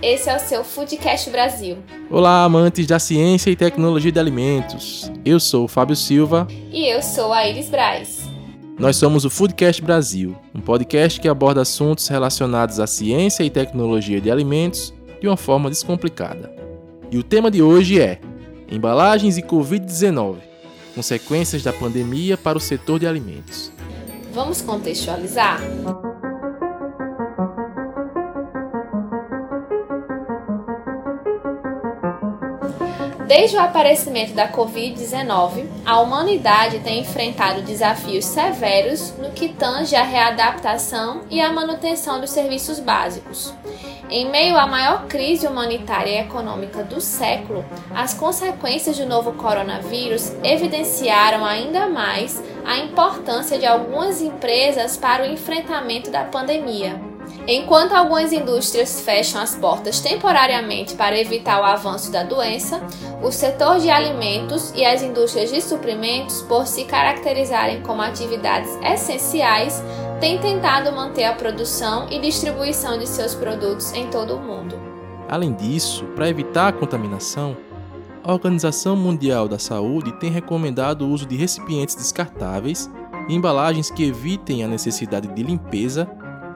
Esse é o seu Foodcast Brasil. Olá, amantes da ciência e tecnologia de alimentos. Eu sou o Fábio Silva. E eu sou a Iris Braz. Nós somos o Foodcast Brasil, um podcast que aborda assuntos relacionados à ciência e tecnologia de alimentos de uma forma descomplicada. E o tema de hoje é Embalagens e Covid-19 Consequências da pandemia para o setor de alimentos. Vamos contextualizar? Desde o aparecimento da Covid-19, a humanidade tem enfrentado desafios severos no que tange à readaptação e à manutenção dos serviços básicos. Em meio à maior crise humanitária e econômica do século, as consequências do novo coronavírus evidenciaram ainda mais a importância de algumas empresas para o enfrentamento da pandemia. Enquanto algumas indústrias fecham as portas temporariamente para evitar o avanço da doença, o setor de alimentos e as indústrias de suprimentos, por se caracterizarem como atividades essenciais, têm tentado manter a produção e distribuição de seus produtos em todo o mundo. Além disso, para evitar a contaminação, a Organização Mundial da Saúde tem recomendado o uso de recipientes descartáveis e embalagens que evitem a necessidade de limpeza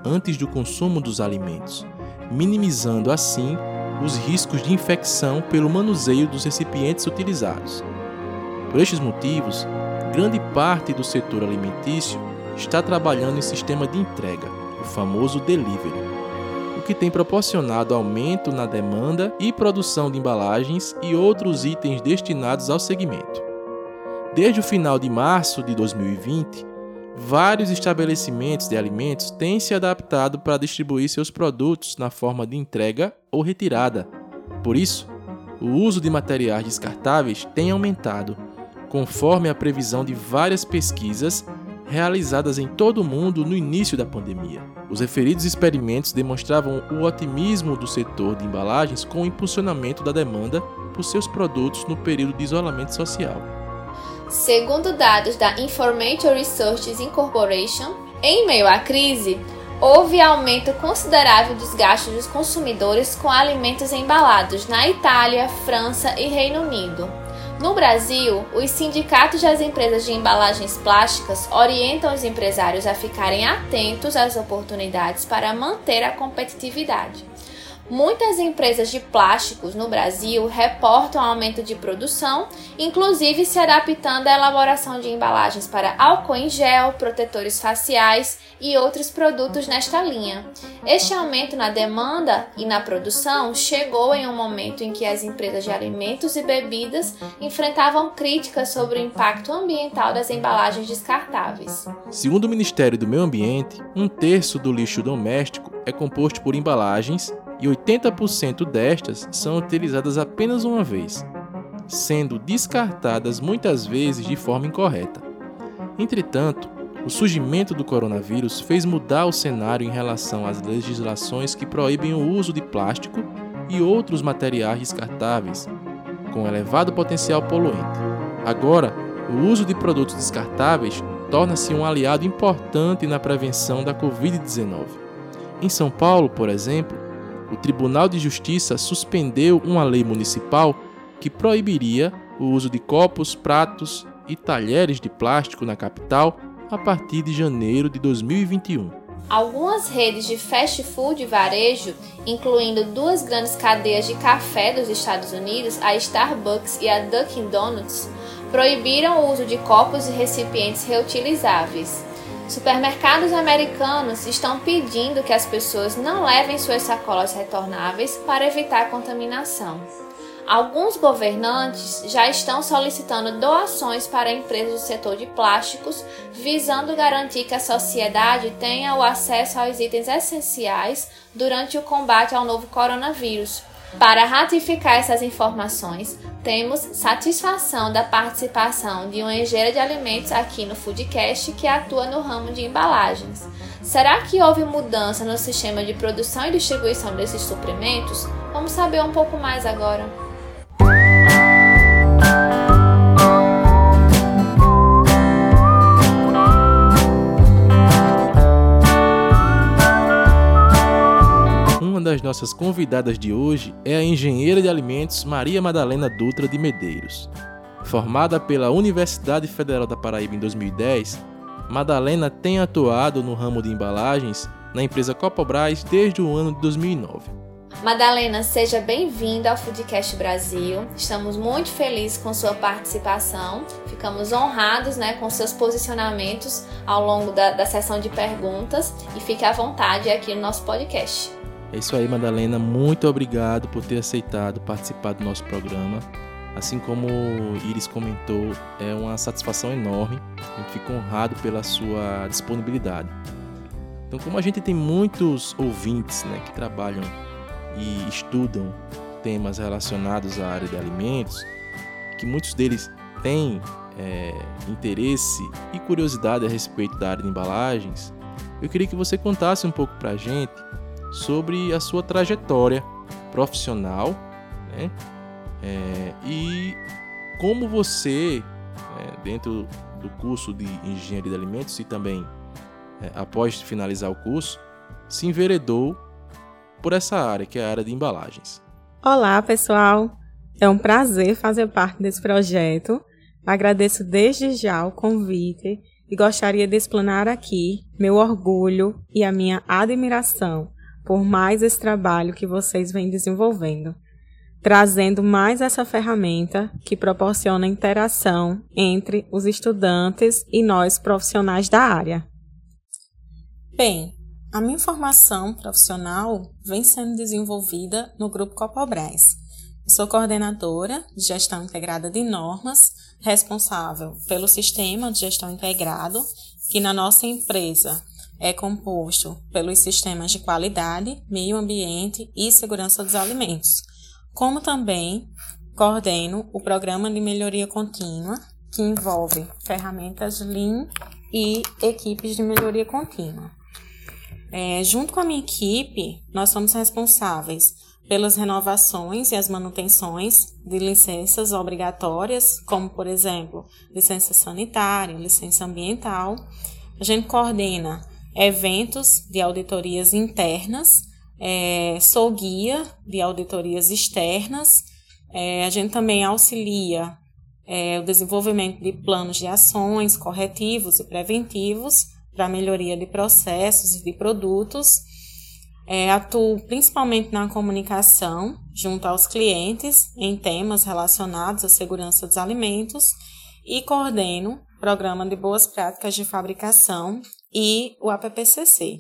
antes do consumo dos alimentos, minimizando assim os riscos de infecção pelo manuseio dos recipientes utilizados. Por estes motivos, grande parte do setor alimentício está trabalhando em sistema de entrega, o famoso delivery, o que tem proporcionado aumento na demanda e produção de embalagens e outros itens destinados ao segmento. Desde o final de março de 2020, vários estabelecimentos de alimentos têm se adaptado para distribuir seus produtos na forma de entrega ou retirada. Por isso, o uso de materiais descartáveis tem aumentado, conforme a previsão de várias pesquisas realizadas em todo o mundo no início da pandemia. Os referidos experimentos demonstravam o otimismo do setor de embalagens com o impulsionamento da demanda por seus produtos no período de isolamento social. Segundo dados da Information Research Incorporation, em meio à crise, houve aumento considerável dos gastos dos consumidores com alimentos embalados na Itália, França e Reino Unido. No Brasil, os sindicatos das empresas de embalagens plásticas orientam os empresários a ficarem atentos às oportunidades para manter a competitividade. Muitas empresas de plásticos no Brasil reportam aumento de produção, inclusive se adaptando à elaboração de embalagens para álcool em gel, protetores faciais e outros produtos nesta linha. Este aumento na demanda e na produção chegou em um momento em que as empresas de alimentos e bebidas enfrentavam críticas sobre o impacto ambiental das embalagens descartáveis. Segundo o Ministério do Meio Ambiente, um terço do lixo doméstico é composto por embalagens e 80% destas são utilizadas apenas uma vez, sendo descartadas muitas vezes de forma incorreta. Entretanto, o surgimento do coronavírus fez mudar o cenário em relação às legislações que proíbem o uso de plástico e outros materiais descartáveis, com elevado potencial poluente. Agora, o uso de produtos descartáveis torna-se um aliado importante na prevenção da Covid-19. Em São Paulo, por exemplo, o Tribunal de Justiça suspendeu uma lei municipal que proibiria o uso de copos, pratos e talheres de plástico na capital a partir de janeiro de 2021. Algumas redes de fast food e varejo, incluindo duas grandes cadeias de café dos Estados Unidos, a Starbucks e a Dunkin' Donuts, proibiram o uso de copos e recipientes reutilizáveis. Supermercados americanos estão pedindo que as pessoas não levem suas sacolas retornáveis para evitar contaminação. Alguns governantes já estão solicitando doações para empresas do setor de plásticos, visando garantir que a sociedade tenha o acesso aos itens essenciais durante o combate ao novo coronavírus. Para ratificar essas informações, temos satisfação da participação de uma engenheira de alimentos aqui no Foodcast que atua no ramo de embalagens. Será que houve mudança no sistema de produção e distribuição desses suprimentos? Vamos saber um pouco mais agora. Das nossas convidadas de hoje é a engenheira de alimentos Maria Madalena Dutra de Medeiros. Formada pela Universidade Federal da Paraíba em 2010, Madalena tem atuado no ramo de embalagens na empresa Copobras desde o ano de 2009. Madalena, seja bem-vinda ao Foodcast Brasil. Estamos muito felizes com sua participação. Ficamos honrados né, com seus posicionamentos ao longo da, da sessão de perguntas e fique à vontade aqui no nosso podcast. É isso aí, Madalena. Muito obrigado por ter aceitado participar do nosso programa. Assim como Iris comentou, é uma satisfação enorme. Gente fica honrado pela sua disponibilidade. Então, como a gente tem muitos ouvintes né, que trabalham e estudam temas relacionados à área de alimentos, que muitos deles têm é, interesse e curiosidade a respeito da área de embalagens, eu queria que você contasse um pouco para a gente sobre a sua trajetória profissional né? É, e como você, é, dentro do curso de Engenharia de Alimentos e também é, após finalizar o curso, se enveredou por essa área, que é a área de embalagens. Olá, pessoal! É um prazer fazer parte desse projeto. Agradeço desde já o convite e gostaria de explanar aqui meu orgulho e a minha admiração por mais esse trabalho que vocês vêm desenvolvendo, trazendo mais essa ferramenta que proporciona interação entre os estudantes e nós profissionais da área. Bem, a minha formação profissional vem sendo desenvolvida no Grupo Copobras. Sou coordenadora de gestão integrada de normas, responsável pelo sistema de gestão integrado, que na nossa empresa é composto pelos sistemas de qualidade, meio ambiente e segurança dos alimentos, como também coordeno o programa de melhoria contínua, que envolve ferramentas Lean e equipes de melhoria contínua. É, junto com a minha equipe, nós somos responsáveis pelas renovações e as manutenções de licenças obrigatórias, como, por exemplo, licença sanitária, licença ambiental. A gente coordena eventos de auditorias internas, é, sou guia de auditorias externas, é, a gente também auxilia é, o desenvolvimento de planos de ações corretivos e preventivos para melhoria de processos e de produtos. É, atuo principalmente na comunicação junto aos clientes em temas relacionados à segurança dos alimentos e coordeno programa de boas práticas de fabricação e o APPCC.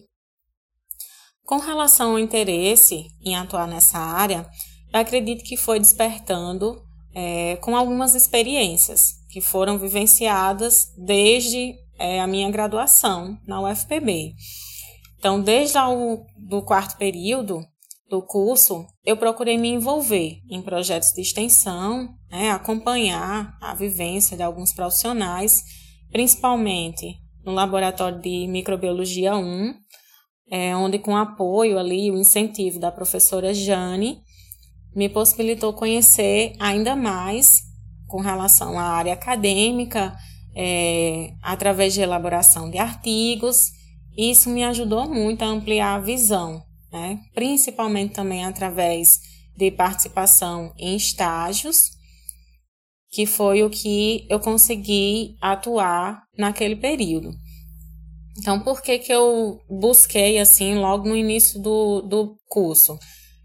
Com relação ao interesse em atuar nessa área, eu acredito que foi despertando é, com algumas experiências que foram vivenciadas desde é, a minha graduação na UFPB. Então, desde o do quarto período do curso, eu procurei me envolver em projetos de extensão, né, acompanhar a vivência de alguns profissionais, principalmente no laboratório de microbiologia 1, é, onde com apoio ali, o incentivo da professora Jane, me possibilitou conhecer ainda mais com relação à área acadêmica é, através de elaboração de artigos. Isso me ajudou muito a ampliar a visão, né? principalmente também através de participação em estágios, que foi o que eu consegui atuar naquele período. Então, por que, que eu busquei assim logo no início do, do curso?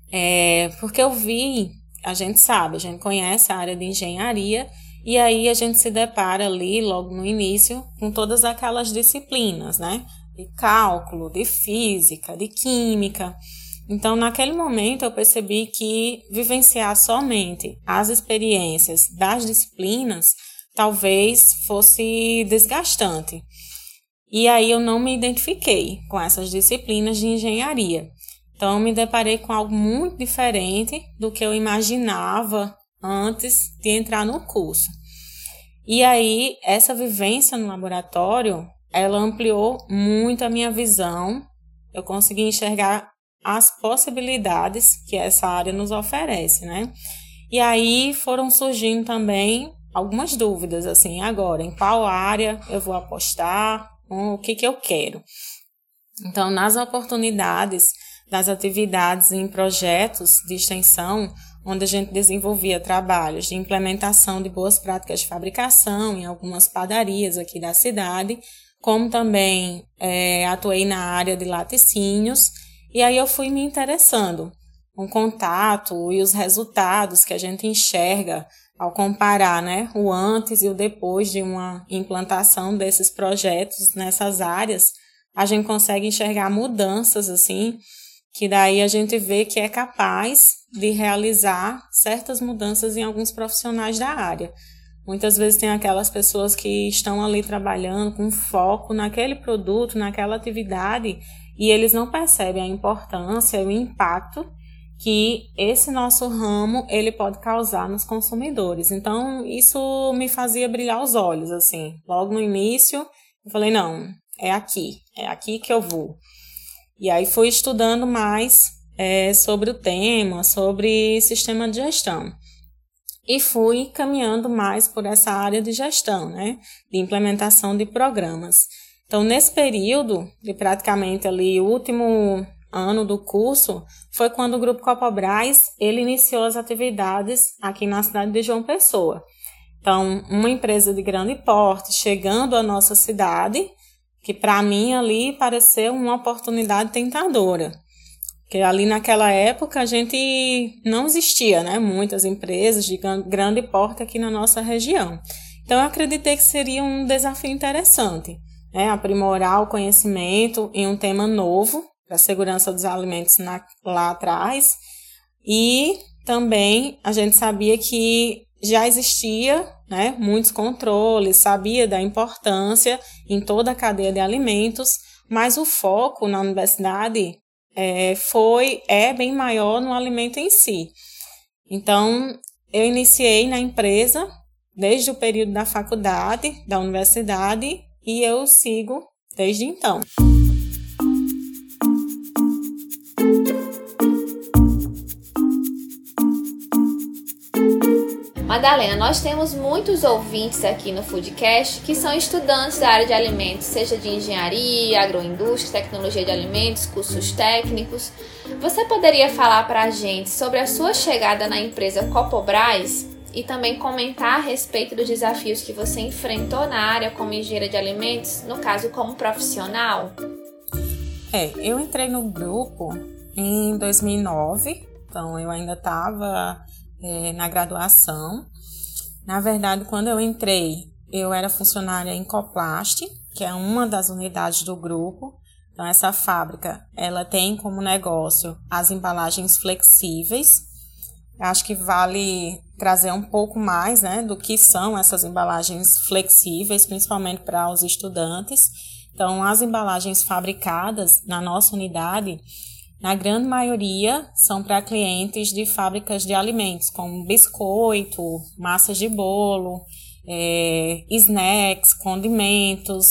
É, porque eu vi, a gente sabe, a gente conhece a área de engenharia e aí a gente se depara ali, logo no início, com todas aquelas disciplinas, né? De cálculo, de física, de química. Então, naquele momento, eu percebi que vivenciar somente as experiências das disciplinas talvez fosse desgastante. E aí eu não me identifiquei com essas disciplinas de engenharia. Então, eu me deparei com algo muito diferente do que eu imaginava antes de entrar no curso. E aí, essa vivência no laboratório, ela ampliou muito a minha visão. Eu consegui enxergar as possibilidades que essa área nos oferece, né? E aí foram surgindo também algumas dúvidas, assim, agora, em qual área eu vou apostar, o que que eu quero. Então, nas oportunidades das atividades em projetos de extensão, onde a gente desenvolvia trabalhos de implementação de boas práticas de fabricação em algumas padarias aqui da cidade, como também é, atuei na área de laticínios, e aí eu fui me interessando o contato e os resultados que a gente enxerga ao comparar né, o antes e o depois de uma implantação desses projetos nessas áreas, a gente consegue enxergar mudanças assim, que daí a gente vê que é capaz de realizar certas mudanças em alguns profissionais da área. Muitas vezes tem aquelas pessoas que estão ali trabalhando com foco naquele produto, naquela atividade, e eles não percebem a importância e o impacto que esse nosso ramo ele pode causar nos consumidores. Então, isso me fazia brilhar os olhos, assim. Logo no início, eu falei, não, é aqui, é aqui que eu vou. E aí fui estudando mais é, sobre o tema, sobre sistema de gestão e fui caminhando mais por essa área de gestão, né, de implementação de programas. Então, nesse período, de praticamente ali o último ano do curso, foi quando o Grupo Copobras ele iniciou as atividades aqui na cidade de João Pessoa. Então, uma empresa de grande porte chegando à nossa cidade, que para mim ali pareceu uma oportunidade tentadora. Porque ali naquela época a gente não existia, né? Muitas empresas de grande porte aqui na nossa região. Então eu acreditei que seria um desafio interessante, né? Aprimorar o conhecimento em um tema novo para a segurança dos alimentos na, lá atrás. E também a gente sabia que já existia né, muitos controles, sabia da importância em toda a cadeia de alimentos, mas o foco na universidade é, foi é bem maior no alimento em si. Então, eu iniciei na empresa desde o período da faculdade, da universidade, e eu sigo desde então. Madalena, nós temos muitos ouvintes aqui no Foodcast que são estudantes da área de alimentos, seja de engenharia, agroindústria, tecnologia de alimentos, cursos técnicos. Você poderia falar para a gente sobre a sua chegada na empresa Copobras e também comentar a respeito dos desafios que você enfrentou na área como engenheira de alimentos, no caso como profissional? É, eu entrei no grupo em 2009, então eu ainda estava é, na graduação. Na verdade, quando eu entrei, eu era funcionária em Coplast, que é uma das unidades do grupo. Então, essa fábrica, ela tem como negócio as embalagens flexíveis. Acho que vale trazer um pouco mais né, do que são essas embalagens flexíveis, principalmente para os estudantes. Então, as embalagens fabricadas na nossa unidade, na grande maioria, são para clientes de fábricas de alimentos, como biscoito, massas de bolo, é, snacks, condimentos,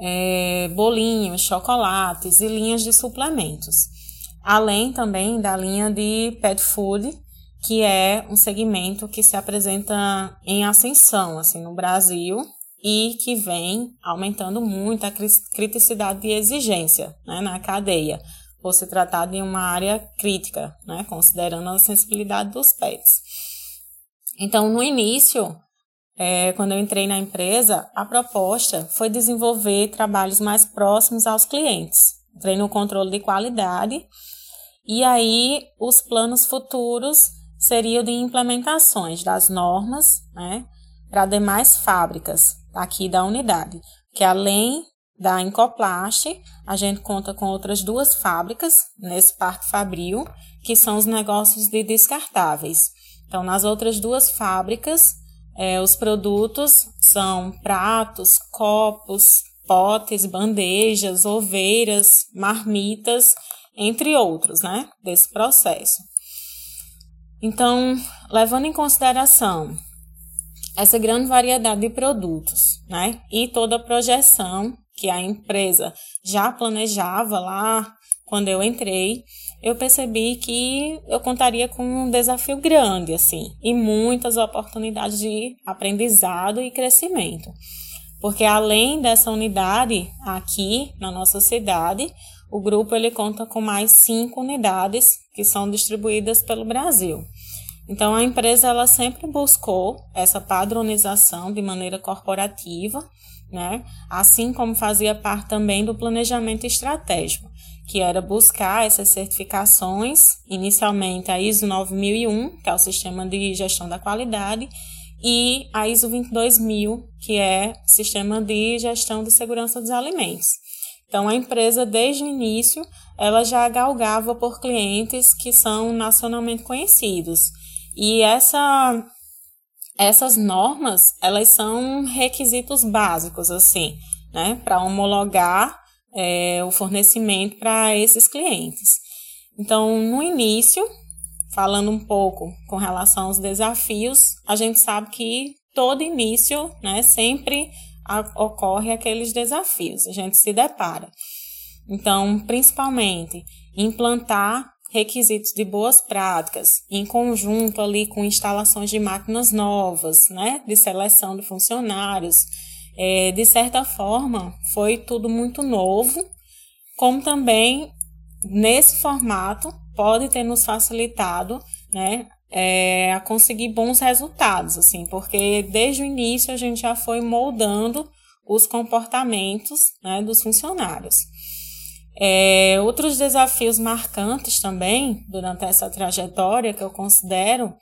é, bolinhos, chocolates e linhas de suplementos. Além também da linha de pet food, que é um segmento que se apresenta em ascensão assim no Brasil e que vem aumentando muito a criticidade de exigência né, na cadeia, por se tratar de uma área crítica, né, considerando a sensibilidade dos pets. Então, no início, é, quando eu entrei na empresa, a proposta foi desenvolver trabalhos mais próximos aos clientes. Entrei no controle de qualidade e aí os planos futuros seriam de implementações das normas né, para demais fábricas aqui da unidade, que além da Incoplast, a gente conta com outras duas fábricas nesse Parque Fabril, que são os negócios de descartáveis. Então, nas outras duas fábricas, é, os produtos são pratos, copos, potes, bandejas, oveiras, marmitas, entre outros, né, desse processo. Então, levando em consideração essa grande variedade de produtos, né, e toda a projeção que a empresa já planejava lá quando eu entrei, eu percebi que eu contaria com um desafio grande, assim, e muitas oportunidades de aprendizado e crescimento. Porque além dessa unidade aqui na nossa cidade, o grupo ele conta com mais cinco unidades que são distribuídas pelo Brasil. Então a empresa ela sempre buscou essa padronização de maneira corporativa, né? Assim como fazia parte também do planejamento estratégico, que era buscar essas certificações, inicialmente a ISO 9001, que é o sistema de gestão da qualidade, e a ISO 22000, que é sistema de gestão de segurança dos alimentos. Então a empresa desde o início, ela já galgava por clientes que são nacionalmente conhecidos. E essa essas normas, elas são requisitos básicos assim, né, para homologar é, o fornecimento para esses clientes. Então, no início, falando um pouco com relação aos desafios, a gente sabe que todo início, né, sempre ocorre aqueles desafios, a gente se depara. Então, principalmente, implantar requisitos de boas práticas, em conjunto ali com instalações de máquinas novas, né, de seleção de funcionários. É, de certa forma, foi tudo muito novo, como também nesse formato pode ter nos facilitado, né, é, a conseguir bons resultados, assim, porque desde o início a gente já foi moldando os comportamentos né, dos funcionários. É, outros desafios marcantes também durante essa trajetória que eu considero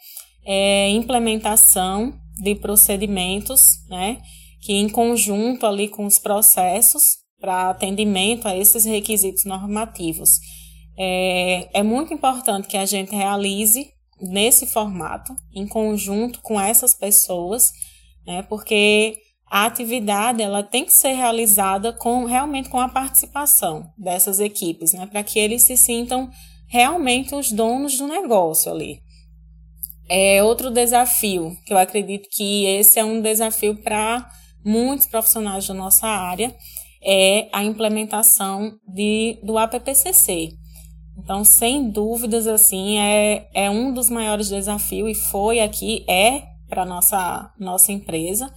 é implementação de procedimentos, né, que em conjunto ali com os processos para atendimento a esses requisitos normativos. É, é muito importante que a gente realize nesse formato, em conjunto com essas pessoas, né, porque a atividade ela tem que ser realizada com realmente com a participação dessas equipes, né, para que eles se sintam realmente os donos do negócio ali. É outro desafio que eu acredito que esse é um desafio para muitos profissionais da nossa área é a implementação de, do APPCC. Então, sem dúvidas, assim, é, é um dos maiores desafios e foi aqui, é para nossa nossa empresa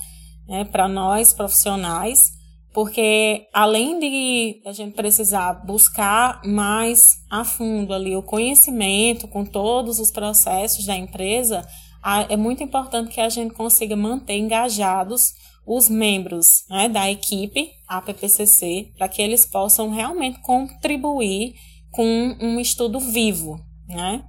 né, para nós profissionais, porque além de a gente precisar buscar mais a fundo ali o conhecimento com todos os processos da empresa, é muito importante que a gente consiga manter engajados os membros né, da equipe APPCC para que eles possam realmente contribuir com um estudo vivo, né?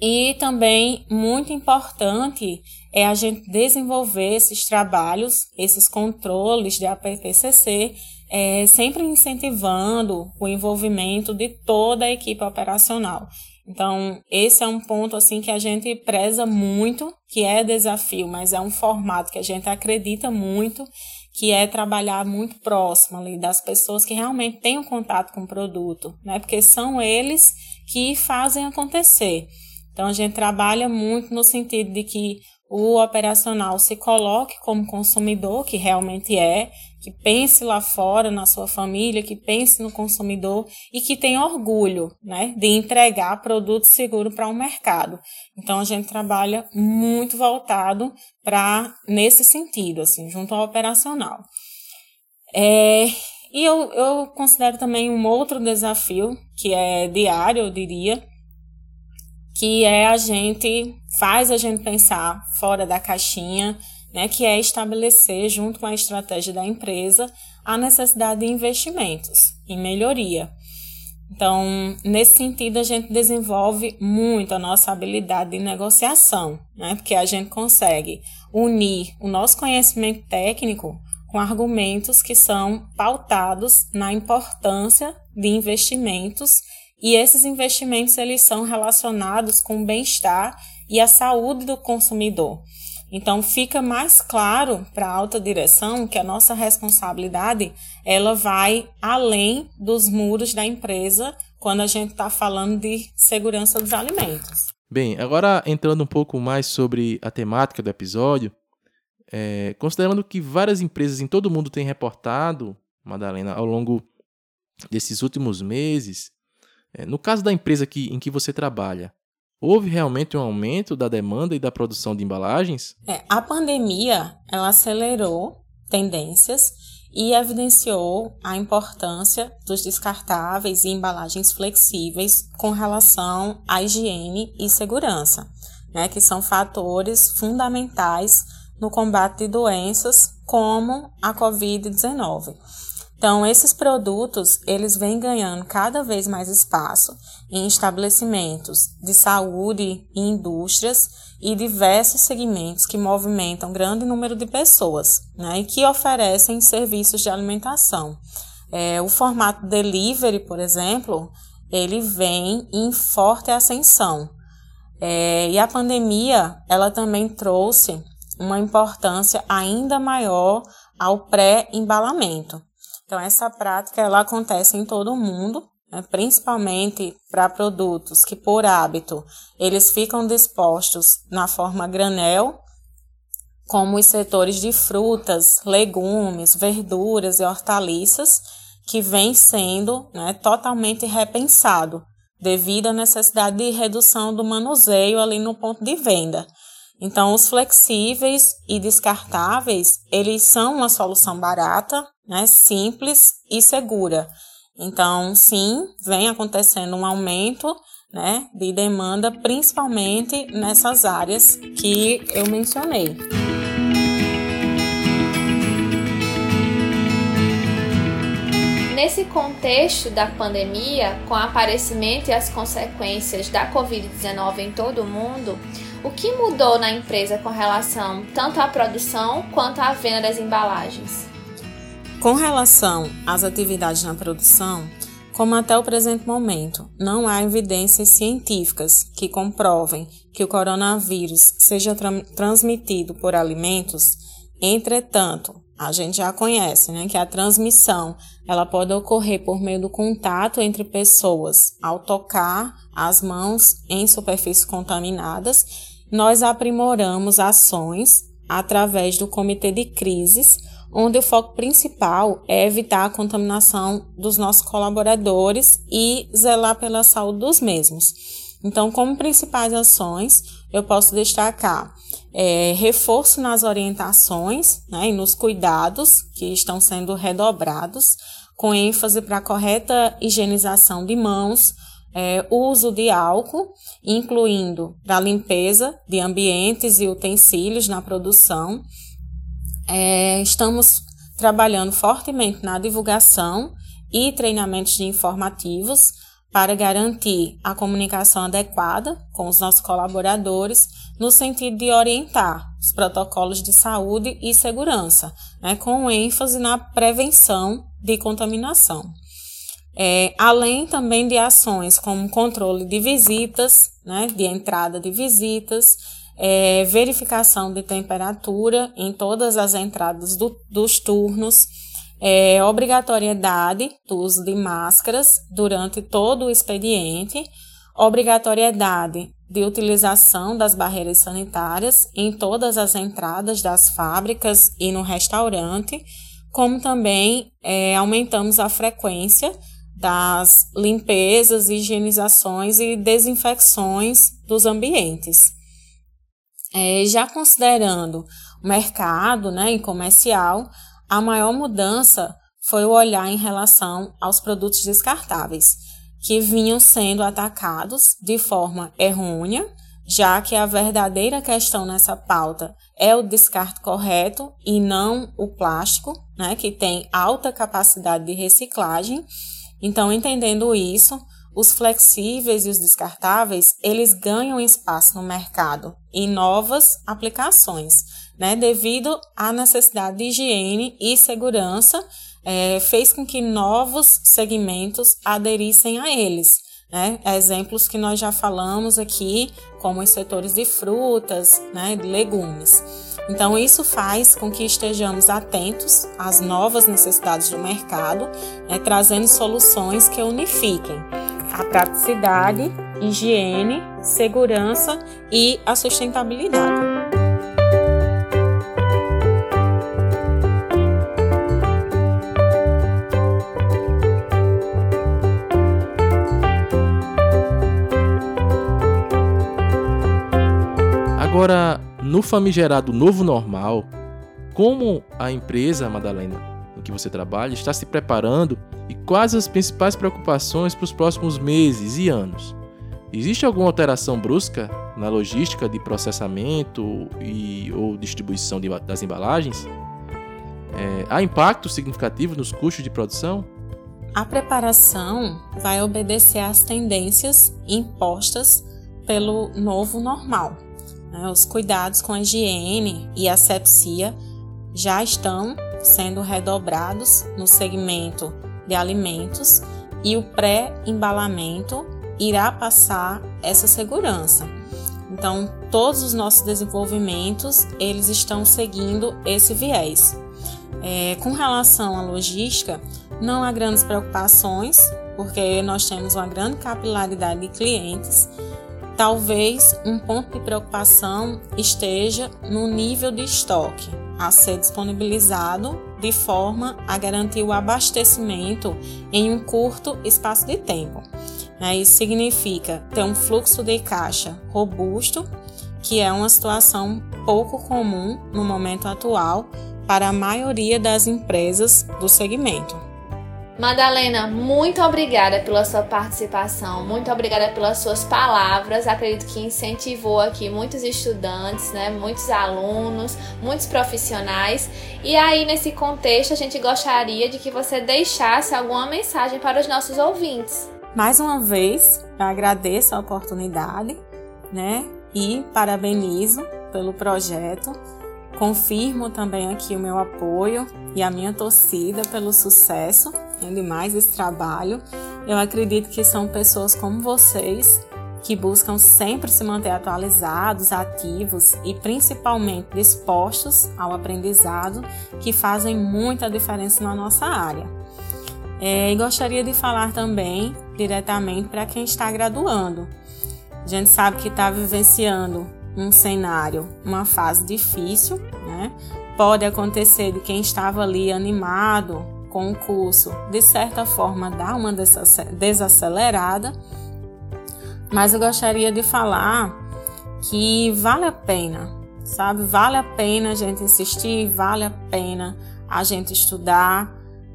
E também muito importante é a gente desenvolver esses trabalhos, esses controles de APPCC, é, sempre incentivando o envolvimento de toda a equipe operacional. Então, esse é um ponto assim que a gente preza muito, que é desafio, mas é um formato que a gente acredita muito, que é trabalhar muito próximo ali das pessoas que realmente têm um contato com o produto, né? Porque são eles que fazem acontecer. Então, a gente trabalha muito no sentido de que o operacional se coloque como consumidor, que realmente é, que pense lá fora na sua família, que pense no consumidor e que tenha orgulho né, de entregar produto seguro para o um mercado. Então a gente trabalha muito voltado para nesse sentido, assim, junto ao operacional. É, e eu, eu considero também um outro desafio, que é diário, eu diria, que é a gente faz a gente pensar fora da caixinha, né, que é estabelecer junto com a estratégia da empresa a necessidade de investimentos em melhoria. Então, nesse sentido, a gente desenvolve muito a nossa habilidade de negociação, né? Porque a gente consegue unir o nosso conhecimento técnico com argumentos que são pautados na importância de investimentos e esses investimentos eles são relacionados com o bem-estar e a saúde do consumidor. Então fica mais claro para a alta direção que a nossa responsabilidade ela vai além dos muros da empresa quando a gente está falando de segurança dos alimentos. Bem, agora entrando um pouco mais sobre a temática do episódio, é, considerando que várias empresas em todo o mundo têm reportado, Madalena, ao longo desses últimos meses, é, no caso da empresa que, em que você trabalha, houve realmente um aumento da demanda e da produção de embalagens? É, a pandemia ela acelerou tendências e evidenciou a importância dos descartáveis e embalagens flexíveis com relação à higiene e segurança, né, que são fatores fundamentais no combate de doenças como a COVID-19. Então, esses produtos, eles vêm ganhando cada vez mais espaço em estabelecimentos de saúde e indústrias e diversos segmentos que movimentam grande número de pessoas né, e que oferecem serviços de alimentação. É, o formato delivery, por exemplo, ele vem em forte ascensão. É, e a pandemia, ela também trouxe uma importância ainda maior ao pré-embalamento. Então, essa prática ela acontece em todo o mundo, né, principalmente para produtos que, por hábito, eles ficam dispostos na forma granel, como os setores de frutas, legumes, verduras e hortaliças, que vem sendo né, totalmente repensado devido à necessidade de redução do manuseio ali no ponto de venda. Então, os flexíveis e descartáveis, eles são uma solução barata, né, simples e segura. Então, sim, vem acontecendo um aumento né, de demanda, principalmente nessas áreas que eu mencionei. Nesse contexto da pandemia, com o aparecimento e as consequências da Covid-19 em todo o mundo, o que mudou na empresa com relação tanto à produção quanto à venda das embalagens? Com relação às atividades na produção, como até o presente momento não há evidências científicas que comprovem que o coronavírus seja tra transmitido por alimentos, entretanto, a gente já conhece, né, que a transmissão ela pode ocorrer por meio do contato entre pessoas ao tocar as mãos em superfícies contaminadas. Nós aprimoramos ações através do comitê de crises onde o foco principal é evitar a contaminação dos nossos colaboradores e zelar pela saúde dos mesmos. Então, como principais ações, eu posso destacar é, reforço nas orientações né, e nos cuidados que estão sendo redobrados, com ênfase para a correta higienização de mãos, é, uso de álcool, incluindo para limpeza de ambientes e utensílios na produção, é, estamos trabalhando fortemente na divulgação e treinamentos informativos para garantir a comunicação adequada com os nossos colaboradores no sentido de orientar os protocolos de saúde e segurança, né, com ênfase na prevenção de contaminação. É, além também de ações como controle de visitas, né, de entrada de visitas, é, verificação de temperatura em todas as entradas do, dos turnos, é, obrigatoriedade do uso de máscaras durante todo o expediente, obrigatoriedade de utilização das barreiras sanitárias em todas as entradas das fábricas e no restaurante, como também é, aumentamos a frequência das limpezas, higienizações e desinfecções dos ambientes. É, já considerando o mercado né, e comercial, a maior mudança foi o olhar em relação aos produtos descartáveis, que vinham sendo atacados de forma errônea, já que a verdadeira questão nessa pauta é o descarte correto e não o plástico, né, que tem alta capacidade de reciclagem. Então, entendendo isso, os flexíveis e os descartáveis, eles ganham espaço no mercado em novas aplicações, né? Devido à necessidade de higiene e segurança, é, fez com que novos segmentos aderissem a eles. Né? Exemplos que nós já falamos aqui, como os setores de frutas, né, de legumes. Então, isso faz com que estejamos atentos às novas necessidades do mercado, né, trazendo soluções que unifiquem a praticidade, higiene, segurança e a sustentabilidade. Agora, no famigerado novo normal, como a empresa, Madalena, que você trabalha está se preparando e quais as principais preocupações para os próximos meses e anos? Existe alguma alteração brusca na logística de processamento e, ou distribuição de, das embalagens? É, há impacto significativo nos custos de produção? A preparação vai obedecer às tendências impostas pelo novo normal. Né? Os cuidados com a higiene e asepsia já estão sendo redobrados no segmento de alimentos e o pré-embalamento irá passar essa segurança. Então, todos os nossos desenvolvimentos, eles estão seguindo esse viés. É, com relação à logística, não há grandes preocupações, porque nós temos uma grande capilaridade de clientes. Talvez um ponto de preocupação esteja no nível de estoque a ser disponibilizado de forma a garantir o abastecimento em um curto espaço de tempo. Né? Isso significa ter um fluxo de caixa robusto, que é uma situação pouco comum no momento atual para a maioria das empresas do segmento. Madalena, muito obrigada pela sua participação, muito obrigada pelas suas palavras. Acredito que incentivou aqui muitos estudantes, né, muitos alunos, muitos profissionais. E aí, nesse contexto, a gente gostaria de que você deixasse alguma mensagem para os nossos ouvintes. Mais uma vez, eu agradeço a oportunidade, né? E parabenizo pelo projeto. Confirmo também aqui o meu apoio e a minha torcida pelo sucesso né, de mais esse trabalho. Eu acredito que são pessoas como vocês que buscam sempre se manter atualizados, ativos e principalmente dispostos ao aprendizado, que fazem muita diferença na nossa área. É, e gostaria de falar também diretamente para quem está graduando. A gente sabe que está vivenciando um cenário, uma fase difícil, né? Pode acontecer de quem estava ali animado com o curso, de certa forma, dar uma desacelerada, mas eu gostaria de falar que vale a pena, sabe? Vale a pena a gente insistir, vale a pena a gente estudar,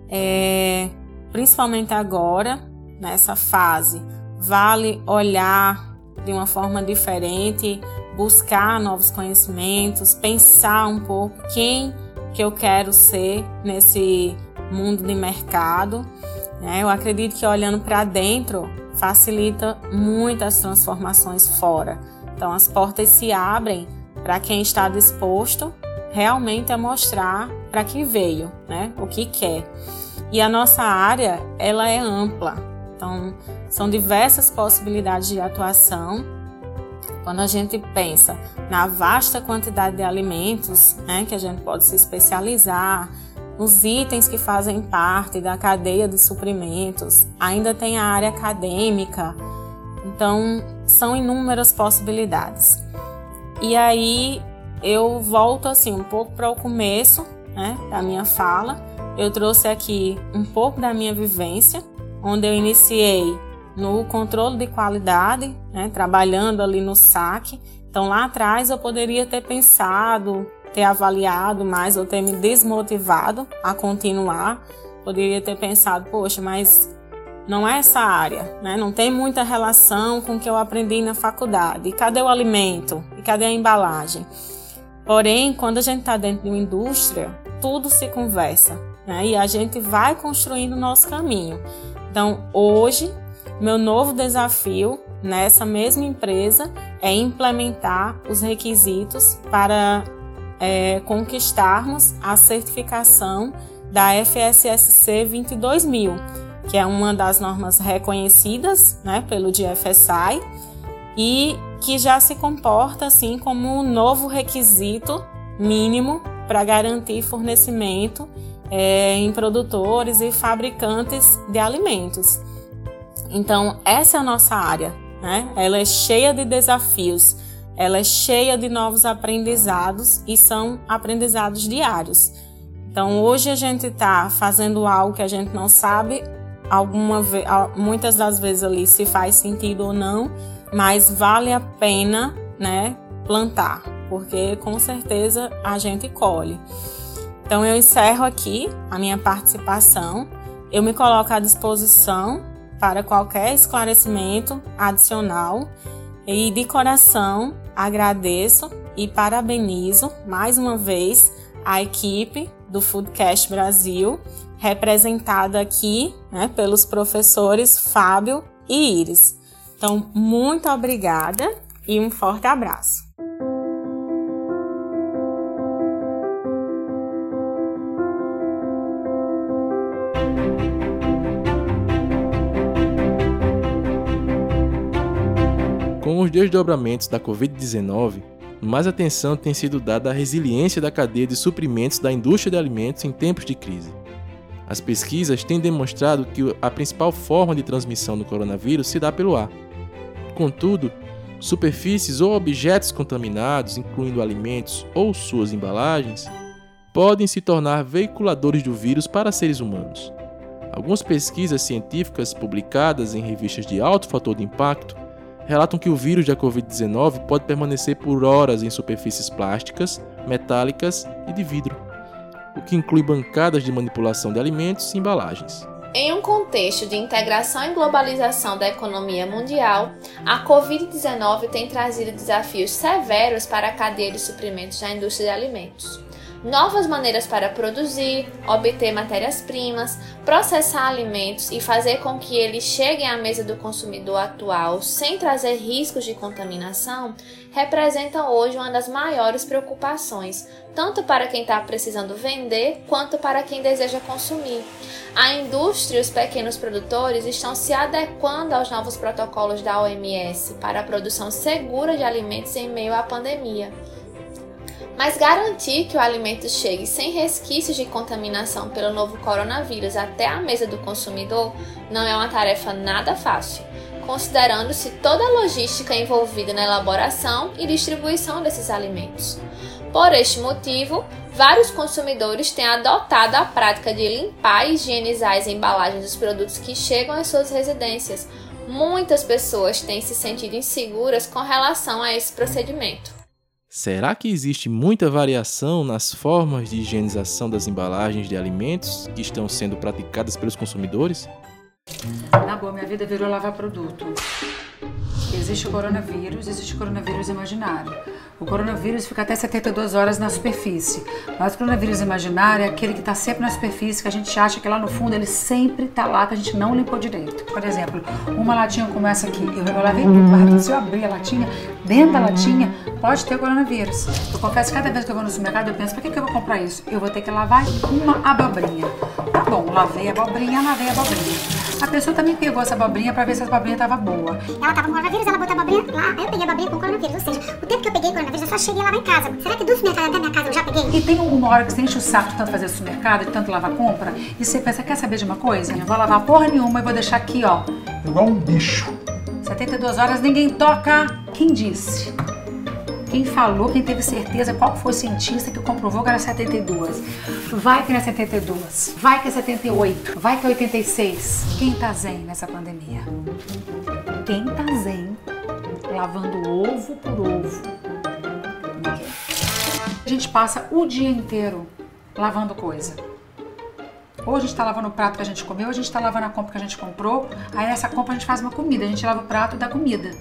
é, principalmente agora, nessa fase, vale olhar de uma forma diferente, buscar novos conhecimentos, pensar um pouco quem que eu quero ser nesse mundo de mercado. Né? Eu acredito que olhando para dentro facilita muitas transformações fora. Então as portas se abrem para quem está disposto realmente a mostrar para que veio, né? O que quer. E a nossa área, ela é ampla. Então, são diversas possibilidades de atuação. Quando a gente pensa na vasta quantidade de alimentos, né, que a gente pode se especializar, os itens que fazem parte da cadeia de suprimentos, ainda tem a área acadêmica. Então, são inúmeras possibilidades. E aí eu volto assim um pouco para o começo, né, da minha fala eu trouxe aqui um pouco da minha vivência, onde eu iniciei no controle de qualidade, né, trabalhando ali no saque. Então lá atrás eu poderia ter pensado, ter avaliado mais ou ter me desmotivado a continuar. Poderia ter pensado, poxa, mas não é essa área, né? Não tem muita relação com o que eu aprendi na faculdade. E cadê o alimento? E cadê a embalagem? Porém, quando a gente está dentro de uma indústria, tudo se conversa né? E a gente vai construindo o nosso caminho. Então, hoje, meu novo desafio nessa mesma empresa é implementar os requisitos para é, conquistarmos a certificação da FSSC 22000, que é uma das normas reconhecidas né, pelo DFSI e que já se comporta assim como um novo requisito mínimo para garantir fornecimento é, em produtores e fabricantes de alimentos. Então, essa é a nossa área, né? Ela é cheia de desafios, ela é cheia de novos aprendizados e são aprendizados diários. Então, hoje a gente está fazendo algo que a gente não sabe alguma muitas das vezes ali se faz sentido ou não, mas vale a pena, né, plantar, porque com certeza a gente colhe. Então eu encerro aqui a minha participação. Eu me coloco à disposição para qualquer esclarecimento adicional e de coração agradeço e parabenizo mais uma vez a equipe do Foodcast Brasil, representada aqui né, pelos professores Fábio e Iris. Então, muito obrigada e um forte abraço. Os desdobramentos da Covid-19, mais atenção tem sido dada à resiliência da cadeia de suprimentos da indústria de alimentos em tempos de crise. As pesquisas têm demonstrado que a principal forma de transmissão do coronavírus se dá pelo ar. Contudo, superfícies ou objetos contaminados, incluindo alimentos ou suas embalagens, podem se tornar veiculadores do vírus para seres humanos. Algumas pesquisas científicas publicadas em revistas de alto fator de impacto relatam que o vírus da Covid-19 pode permanecer por horas em superfícies plásticas, metálicas e de vidro, o que inclui bancadas de manipulação de alimentos e embalagens. Em um contexto de integração e globalização da economia mundial, a Covid-19 tem trazido desafios severos para a cadeia de suprimentos da indústria de alimentos novas maneiras para produzir, obter matérias-primas, processar alimentos e fazer com que eles cheguem à mesa do consumidor atual sem trazer riscos de contaminação, representam hoje uma das maiores preocupações, tanto para quem está precisando vender quanto para quem deseja consumir. A indústria e os pequenos produtores estão se adequando aos novos protocolos da OMS para a produção segura de alimentos em meio à pandemia. Mas garantir que o alimento chegue sem resquícios de contaminação pelo novo coronavírus até a mesa do consumidor não é uma tarefa nada fácil, considerando-se toda a logística envolvida na elaboração e distribuição desses alimentos. Por este motivo, vários consumidores têm adotado a prática de limpar e higienizar as embalagens dos produtos que chegam às suas residências. Muitas pessoas têm se sentido inseguras com relação a esse procedimento. Será que existe muita variação nas formas de higienização das embalagens de alimentos que estão sendo praticadas pelos consumidores? Na boa, minha vida virou lavar produto. Existe o coronavírus, existe o coronavírus imaginário. O coronavírus fica até 72 horas na superfície, mas o coronavírus imaginário é aquele que está sempre na superfície, que a gente acha que lá no fundo ele sempre está lá, que a gente não limpou direito. Por exemplo, uma latinha começa aqui, eu, lavei tudo, mas se eu abrir a latinha, dentro da latinha pode ter coronavírus. Eu confesso que cada vez que eu vou no supermercado eu penso, por que, que eu vou comprar isso? Eu vou ter que lavar uma abobrinha. Tá bom, lavei a abobrinha, lavei a abobrinha. A pessoa também pegou essa abobrinha para ver se a abobrinha estava boa. Ela estava com coronavírus, ela botou a abobrinha lá, aí eu peguei a abobrinha com coronavírus. Ou seja, o tempo que eu peguei coronavírus, eu só cheguei lá em casa. Será que do supermercado até minha casa eu já peguei? E tem uma hora que você enche o saco de tanto fazer supermercado, de tanto lavar compra, e você pensa, quer saber de uma coisa? Eu vou lavar porra nenhuma e vou deixar aqui, ó. Igual um bicho. 72 horas ninguém toca. Quem disse? Quem falou, quem teve certeza, qual foi o cientista que comprovou que era 72? Vai que não é 72, vai que é 78, vai que é 86. Quem tá zen nessa pandemia? Quem tá zen lavando ovo por ovo? A gente passa o dia inteiro lavando coisa. Ou a gente está lavando o prato que a gente comeu, ou a gente está lavando a compra que a gente comprou. Aí nessa compra a gente faz uma comida, a gente lava o prato da comida.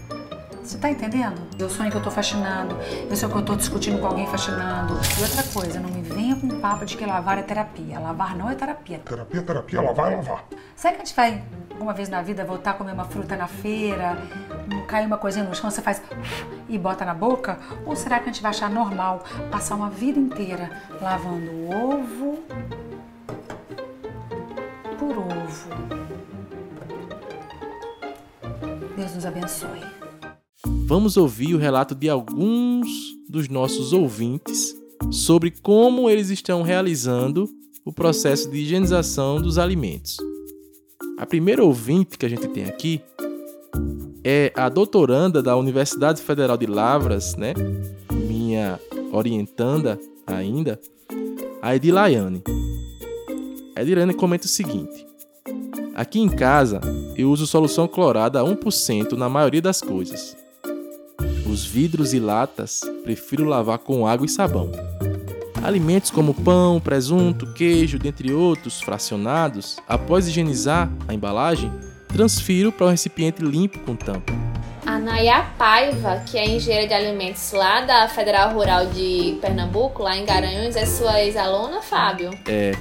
Você tá entendendo? Eu sonho que eu tô faxinando, eu sonho que eu tô discutindo com alguém faxinando. E outra coisa, não me venha com um papo de que lavar é terapia. Lavar não é terapia. Terapia, terapia, lavar é lavar. Sabe que a gente vai, uma vez na vida, voltar a comer uma fruta na feira, cair uma coisinha no chão, você faz e bota na boca? Ou será que a gente vai achar normal passar uma vida inteira lavando ovo por ovo? Deus nos abençoe. Vamos ouvir o relato de alguns dos nossos ouvintes sobre como eles estão realizando o processo de higienização dos alimentos. A primeira ouvinte que a gente tem aqui é a doutoranda da Universidade Federal de Lavras, né? Minha orientanda ainda, a Edilaiane. A Edilaiane comenta o seguinte: Aqui em casa, eu uso solução clorada a 1% na maioria das coisas. Os vidros e latas prefiro lavar com água e sabão. Alimentos como pão, presunto, queijo, dentre outros, fracionados, após higienizar a embalagem, transfiro para um recipiente limpo com tampa. A Naya Paiva, que é engenheira de alimentos lá da Federal Rural de Pernambuco, lá em Garanhuns, é sua ex-aluna, Fábio? É.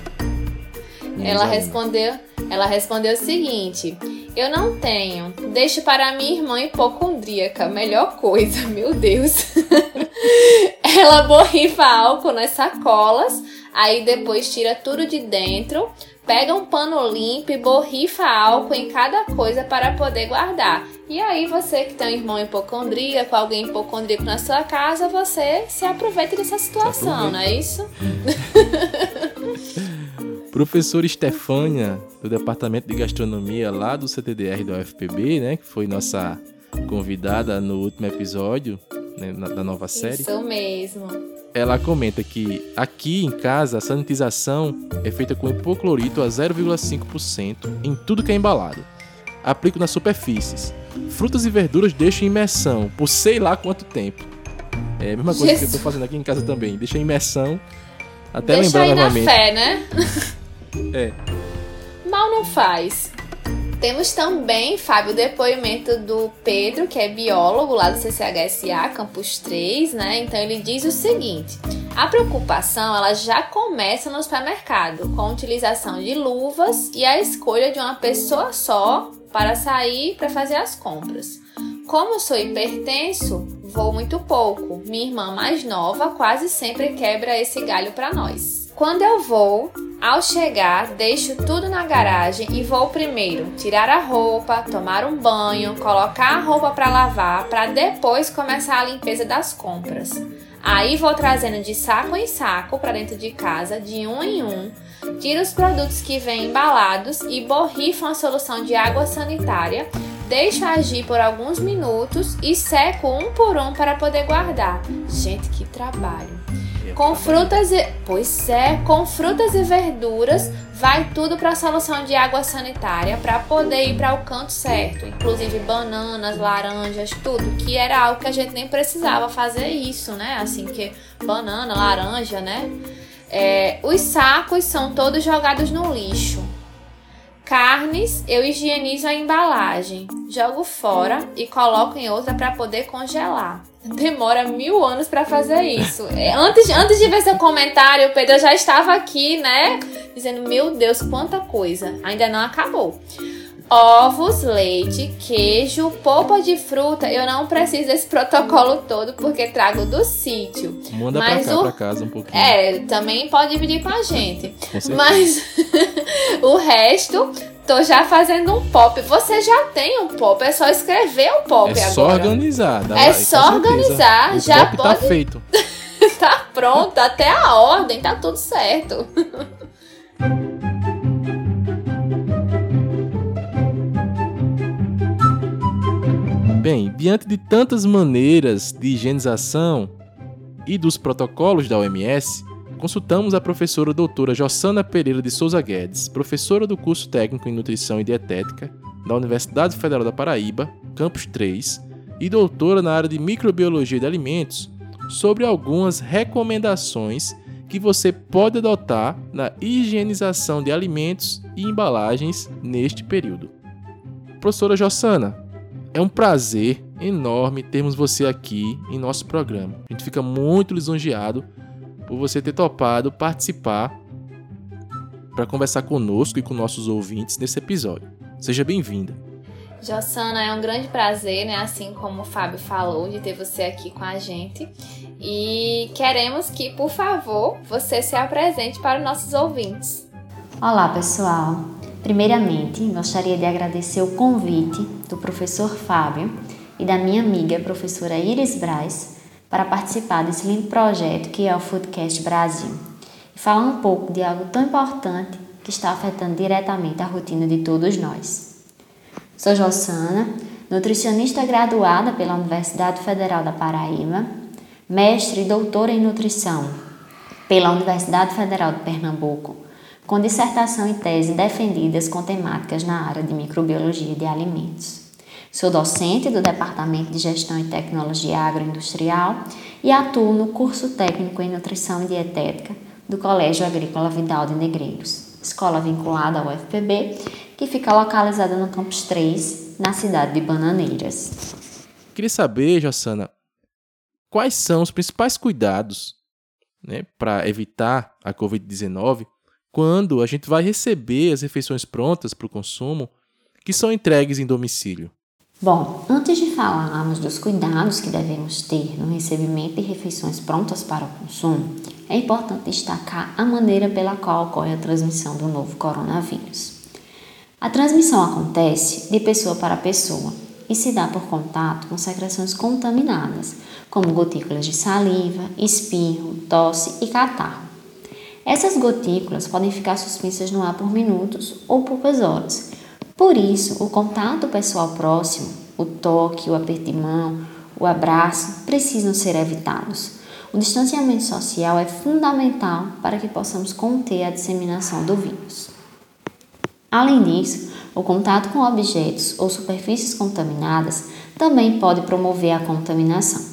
Ela respondeu, ela respondeu o seguinte: Eu não tenho. Deixo para minha irmã hipocondríaca. Melhor coisa, meu Deus. ela borrifa álcool nas sacolas, aí depois tira tudo de dentro, pega um pano limpo e borrifa álcool em cada coisa para poder guardar. E aí você que tem um irmão hipocondríaco, alguém hipocondríaco na sua casa, você se aproveita dessa situação, não é isso? Professora Estefânia, do Departamento de Gastronomia lá do CTDR da UFPB, né, que foi nossa convidada no último episódio né, da nova série. Isso mesmo. Ela comenta que aqui em casa a sanitização é feita com hipoclorito a 0,5% em tudo que é embalado. Aplico nas superfícies. Frutas e verduras deixo em imersão por sei lá quanto tempo. É a mesma coisa Jesus. que eu tô fazendo aqui em casa também. Deixa em imersão até Deixa lembrar aí novamente. na fé, né? É. Mal não faz. Temos também, Fábio, o depoimento do Pedro, que é biólogo lá do CCHSA, Campus 3, né? Então ele diz o seguinte: a preocupação ela já começa no supermercado, com a utilização de luvas e a escolha de uma pessoa só para sair para fazer as compras. Como sou hipertenso, vou muito pouco. Minha irmã mais nova quase sempre quebra esse galho para nós. Quando eu vou, ao chegar, deixo tudo na garagem e vou primeiro tirar a roupa, tomar um banho, colocar a roupa para lavar, para depois começar a limpeza das compras. Aí vou trazendo de saco em saco para dentro de casa, de um em um, tiro os produtos que vêm embalados e borrifo a solução de água sanitária, deixo agir por alguns minutos e seco um por um para poder guardar. Gente, que trabalho! Com frutas e. Pois é, com frutas e verduras, vai tudo para a solução de água sanitária para poder ir para o canto certo. Inclusive bananas, laranjas, tudo. Que era algo que a gente nem precisava fazer isso, né? Assim que banana, laranja, né? É, os sacos são todos jogados no lixo. Carnes, eu higienizo a embalagem, jogo fora e coloco em outra para poder congelar. Demora mil anos para fazer isso. É, Antes, antes de ver seu comentário, o Pedro já estava aqui, né? Dizendo: Meu Deus, quanta coisa! Ainda não acabou. Ovos, leite, queijo, polpa de fruta. Eu não preciso desse protocolo todo porque trago do sítio. Manda Mas pra cá, o- pra casa um pouquinho. É, também pode dividir com a gente. Com. Mas o resto, tô já fazendo um pop. Você já tem um pop, é só escrever o pop É agora. só organizar. dá- É só organizar, O já copo pode- tá feito. tá pronto, até a ordem, tá tudo certo. Bem, diante de tantas maneiras de higienização e dos protocolos da OMS, consultamos a professora doutora Jossana Pereira de Souza Guedes, professora do curso técnico em Nutrição e Dietética da Universidade Federal da Paraíba, Campus 3, e doutora na área de Microbiologia de Alimentos, sobre algumas recomendações que você pode adotar na higienização de alimentos e embalagens neste período. Professora Jossana, é um prazer enorme termos você aqui em nosso programa. A gente fica muito lisonjeado por você ter topado participar para conversar conosco e com nossos ouvintes nesse episódio. Seja bem-vinda. Jossana, é um grande prazer, né? Assim como o Fábio falou, de ter você aqui com a gente. E queremos que, por favor, você se apresente para os nossos ouvintes. Olá, pessoal. Primeiramente, gostaria de agradecer o convite do professor Fábio e da minha amiga professora Iris Braz para participar desse lindo projeto que é o Foodcast Brasil e falar um pouco de algo tão importante que está afetando diretamente a rotina de todos nós. Sou Jossana, nutricionista graduada pela Universidade Federal da Paraíba, mestre e doutora em nutrição pela Universidade Federal de Pernambuco, com dissertação e tese defendidas com temáticas na área de microbiologia de alimentos. Sou docente do Departamento de Gestão e Tecnologia Agroindustrial e atuo no curso técnico em nutrição e dietética do Colégio Agrícola Vidal de Negreiros, escola vinculada ao UFPB, que fica localizada no campus 3, na cidade de Bananeiras. Queria saber, Jossana, quais são os principais cuidados né, para evitar a Covid-19 quando a gente vai receber as refeições prontas para o consumo que são entregues em domicílio? Bom, antes de falarmos dos cuidados que devemos ter no recebimento de refeições prontas para o consumo, é importante destacar a maneira pela qual ocorre a transmissão do novo coronavírus. A transmissão acontece de pessoa para pessoa e se dá por contato com secreções contaminadas, como gotículas de saliva, espirro, tosse e catarro. Essas gotículas podem ficar suspensas no ar por minutos ou poucas horas. Por isso, o contato pessoal próximo, o toque, o aperto de mão, o abraço precisam ser evitados. O distanciamento social é fundamental para que possamos conter a disseminação do vírus. Além disso, o contato com objetos ou superfícies contaminadas também pode promover a contaminação.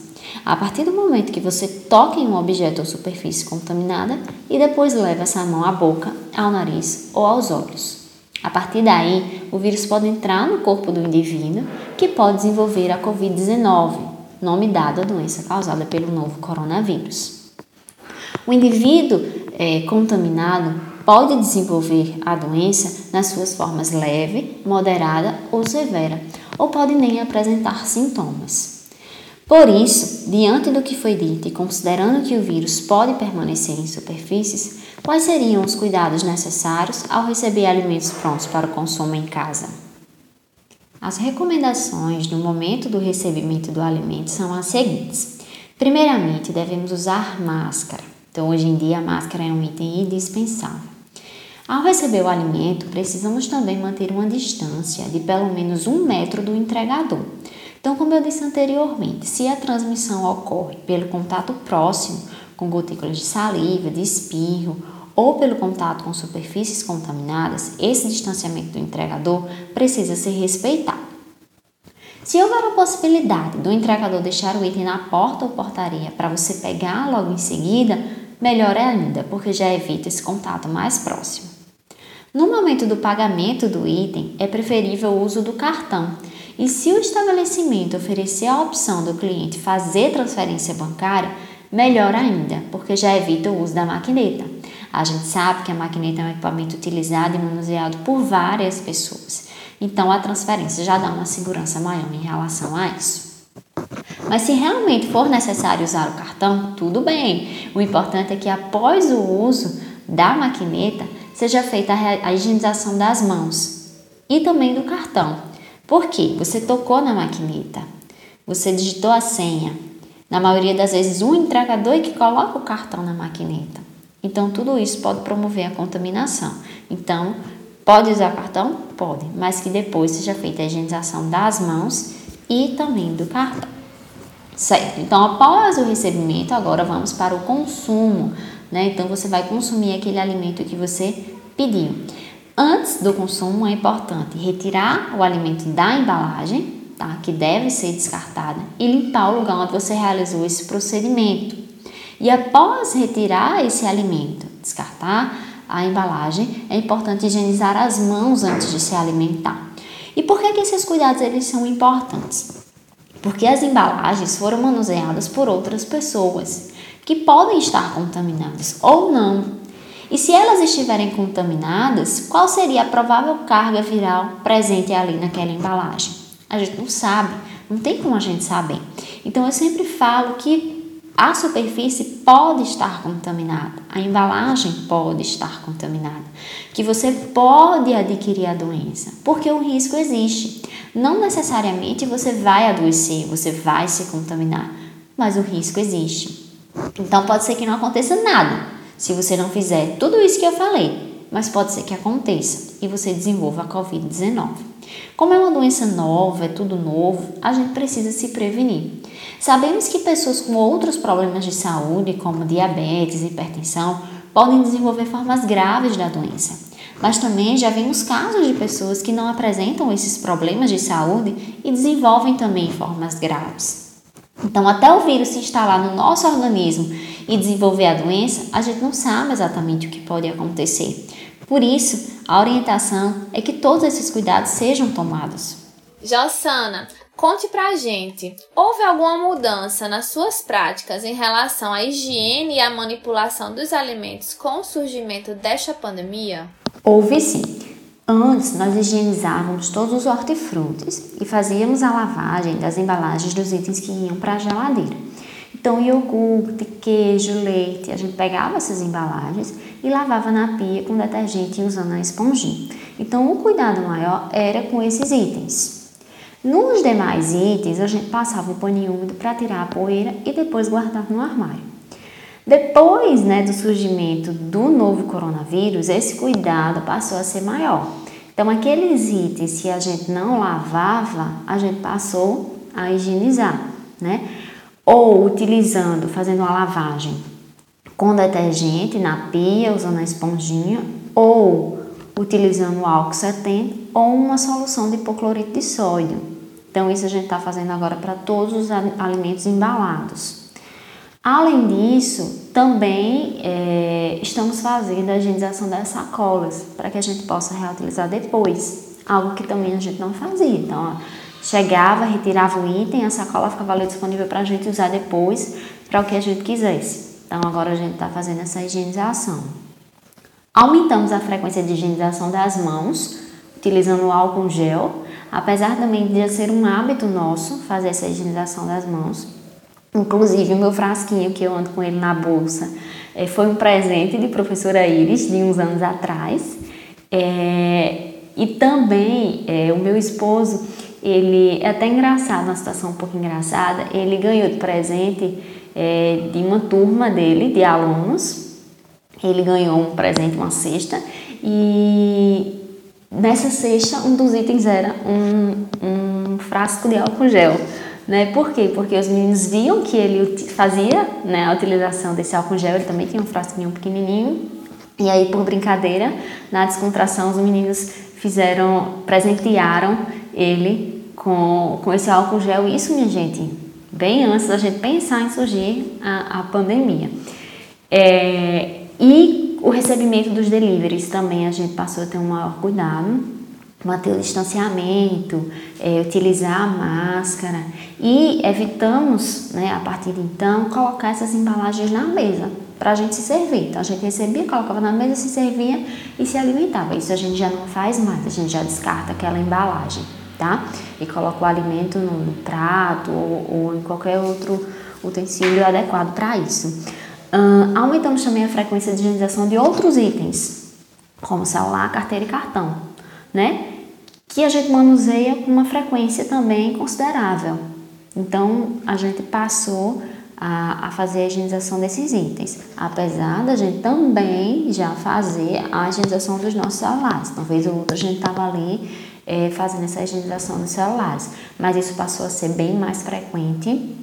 A partir do momento que você toca em um objeto ou superfície contaminada e depois leva essa mão à boca, ao nariz ou aos olhos. A partir daí, o vírus pode entrar no corpo do indivíduo, que pode desenvolver a Covid-19, nome dado à doença causada pelo novo coronavírus. O indivíduo é, contaminado pode desenvolver a doença nas suas formas leve, moderada ou severa, ou pode nem apresentar sintomas. Por isso, diante do que foi dito e considerando que o vírus pode permanecer em superfícies, quais seriam os cuidados necessários ao receber alimentos prontos para o consumo em casa? As recomendações no momento do recebimento do alimento são as seguintes. Primeiramente, devemos usar máscara. Então, hoje em dia, a máscara é um item indispensável. Ao receber o alimento, precisamos também manter uma distância de pelo menos um metro do entregador. Então, como eu disse anteriormente, se a transmissão ocorre pelo contato próximo com gotículas de saliva, de espirro ou pelo contato com superfícies contaminadas, esse distanciamento do entregador precisa ser respeitado. Se houver a possibilidade do entregador deixar o item na porta ou portaria para você pegar logo em seguida, melhor é ainda, porque já evita esse contato mais próximo. No momento do pagamento do item, é preferível o uso do cartão. E se o estabelecimento oferecer a opção do cliente fazer transferência bancária, melhor ainda, porque já evita o uso da maquineta. A gente sabe que a maquineta é um equipamento utilizado e manuseado por várias pessoas. Então a transferência já dá uma segurança maior em relação a isso. Mas se realmente for necessário usar o cartão, tudo bem. O importante é que após o uso da maquineta, seja feita a higienização das mãos e também do cartão. Por quê? Você tocou na maquineta, você digitou a senha. Na maioria das vezes, o entregador é que coloca o cartão na maquineta. Então, tudo isso pode promover a contaminação. Então, pode usar cartão? Pode, mas que depois seja feita a higienização das mãos e também do cartão. Certo, então após o recebimento, agora vamos para o consumo né? Então você vai consumir aquele alimento que você pediu. Antes do consumo é importante retirar o alimento da embalagem, tá? Que deve ser descartada e limpar o lugar onde você realizou esse procedimento. E após retirar esse alimento, descartar a embalagem, é importante higienizar as mãos antes de se alimentar. E por que, que esses cuidados eles são importantes? Porque as embalagens foram manuseadas por outras pessoas que podem estar contaminadas ou não. E se elas estiverem contaminadas, qual seria a provável carga viral presente ali naquela embalagem? A gente não sabe, não tem como a gente saber. Então eu sempre falo que a superfície pode estar contaminada, a embalagem pode estar contaminada, que você pode adquirir a doença, porque o risco existe. Não necessariamente você vai adoecer, você vai se contaminar, mas o risco existe. Então pode ser que não aconteça nada se você não fizer tudo isso que eu falei, mas pode ser que aconteça e você desenvolva a Covid-19. Como é uma doença nova, é tudo novo, a gente precisa se prevenir. Sabemos que pessoas com outros problemas de saúde, como diabetes, hipertensão, podem desenvolver formas graves da doença. Mas também já vimos casos de pessoas que não apresentam esses problemas de saúde e desenvolvem também formas graves. Então, até o vírus se instalar no nosso organismo e desenvolver a doença, a gente não sabe exatamente o que pode acontecer. Por isso, a orientação é que todos esses cuidados sejam tomados. Jossana, conte pra gente, houve alguma mudança nas suas práticas em relação à higiene e à manipulação dos alimentos com o surgimento desta pandemia? Houve sim. Antes, nós higienizávamos todos os hortifrutis e fazíamos a lavagem das embalagens dos itens que iam para a geladeira. Então, iogurte, queijo, leite, a gente pegava essas embalagens e lavava na pia com detergente usando a esponjinha. Então, o cuidado maior era com esses itens. Nos demais itens, a gente passava o paninho úmido para tirar a poeira e depois guardava no armário. Depois né, do surgimento do novo coronavírus, esse cuidado passou a ser maior. Então, aqueles itens que a gente não lavava, a gente passou a higienizar, né? Ou utilizando, fazendo uma lavagem com detergente na pia, usando a esponjinha, ou utilizando álcool 70 ou uma solução de hipoclorito de sódio. Então, isso a gente está fazendo agora para todos os alimentos embalados. Além disso, também é, estamos fazendo a higienização das sacolas para que a gente possa reutilizar depois, algo que também a gente não fazia. Então, ó, chegava, retirava o item, a sacola ficava ali disponível para a gente usar depois para o que a gente quisesse. Então, agora a gente está fazendo essa higienização. Aumentamos a frequência de higienização das mãos, utilizando o álcool gel, apesar também de ser um hábito nosso fazer essa higienização das mãos. Inclusive, o meu frasquinho que eu ando com ele na bolsa é, foi um presente de professora Iris de uns anos atrás. É, e também é, o meu esposo, ele é até engraçado, uma situação um pouco engraçada, ele ganhou de presente é, de uma turma dele, de alunos. Ele ganhou um presente, uma cesta, e nessa cesta um dos itens era um, um frasco de álcool gel. Né? Por quê? Porque os meninos viam que ele fazia né, a utilização desse álcool gel, ele também tinha um frasquinho pequenininho, e aí por brincadeira, na descontração, os meninos fizeram, presentearam ele com, com esse álcool gel. Isso, minha gente, bem antes da gente pensar em surgir a, a pandemia. É, e o recebimento dos deliveries também a gente passou a ter um maior cuidado manter o distanciamento, é, utilizar a máscara e evitamos, né, a partir de então, colocar essas embalagens na mesa para a gente se servir. Então a gente recebia, colocava na mesa, se servia e se alimentava. Isso a gente já não faz mais, a gente já descarta aquela embalagem, tá? E coloca o alimento no, prato ou, ou, em qualquer outro utensílio adequado para isso. Uh, aumentamos também a frequência de higienização de outros itens, como celular, carteira e cartão, né? que a gente manuseia com uma frequência também considerável. Então, a gente passou a, a, fazer a higienização desses itens, apesar da gente também já fazer a higienização dos nossos celulares. Uma vez ou outra a gente estava ali é, fazendo essa higienização dos celulares, mas isso passou a ser bem mais frequente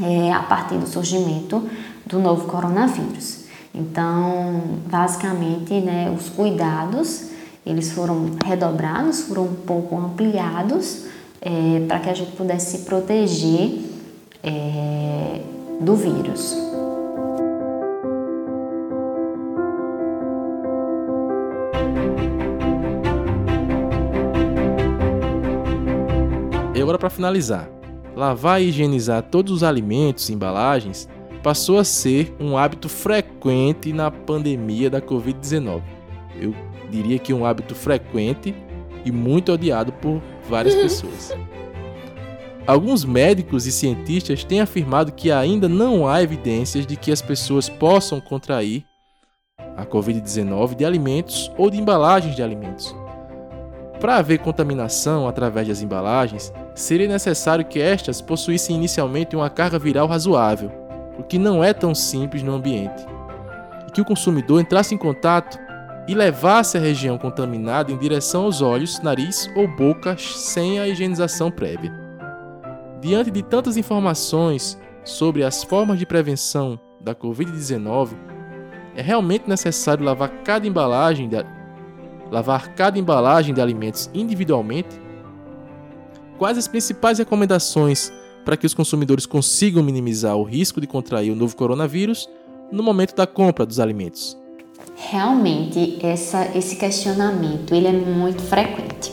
é, a partir do surgimento do novo coronavírus. Então, basicamente, né, os cuidados eles foram redobrados, foram um pouco ampliados é, para que a gente pudesse se proteger é, do vírus. E agora para finalizar, lavar e higienizar todos os alimentos e embalagens passou a ser um hábito frequente na pandemia da Covid-19. Eu diria que um hábito frequente e muito odiado por várias pessoas. Alguns médicos e cientistas têm afirmado que ainda não há evidências de que as pessoas possam contrair a Covid-19 de alimentos ou de embalagens de alimentos. Para haver contaminação através das embalagens, seria necessário que estas possuíssem inicialmente uma carga viral razoável, o que não é tão simples no ambiente, e que o consumidor entrasse em contato e levasse a região contaminada em direção aos olhos, nariz ou boca sem a higienização prévia. Diante de tantas informações sobre as formas de prevenção da Covid-19, é realmente necessário lavar cada embalagem lavar cada embalagem de alimentos individualmente? Quais as principais recomendações para que os consumidores consigam minimizar o risco de contrair o novo coronavírus no momento da compra dos alimentos? Realmente, essa, esse questionamento ele é muito frequente.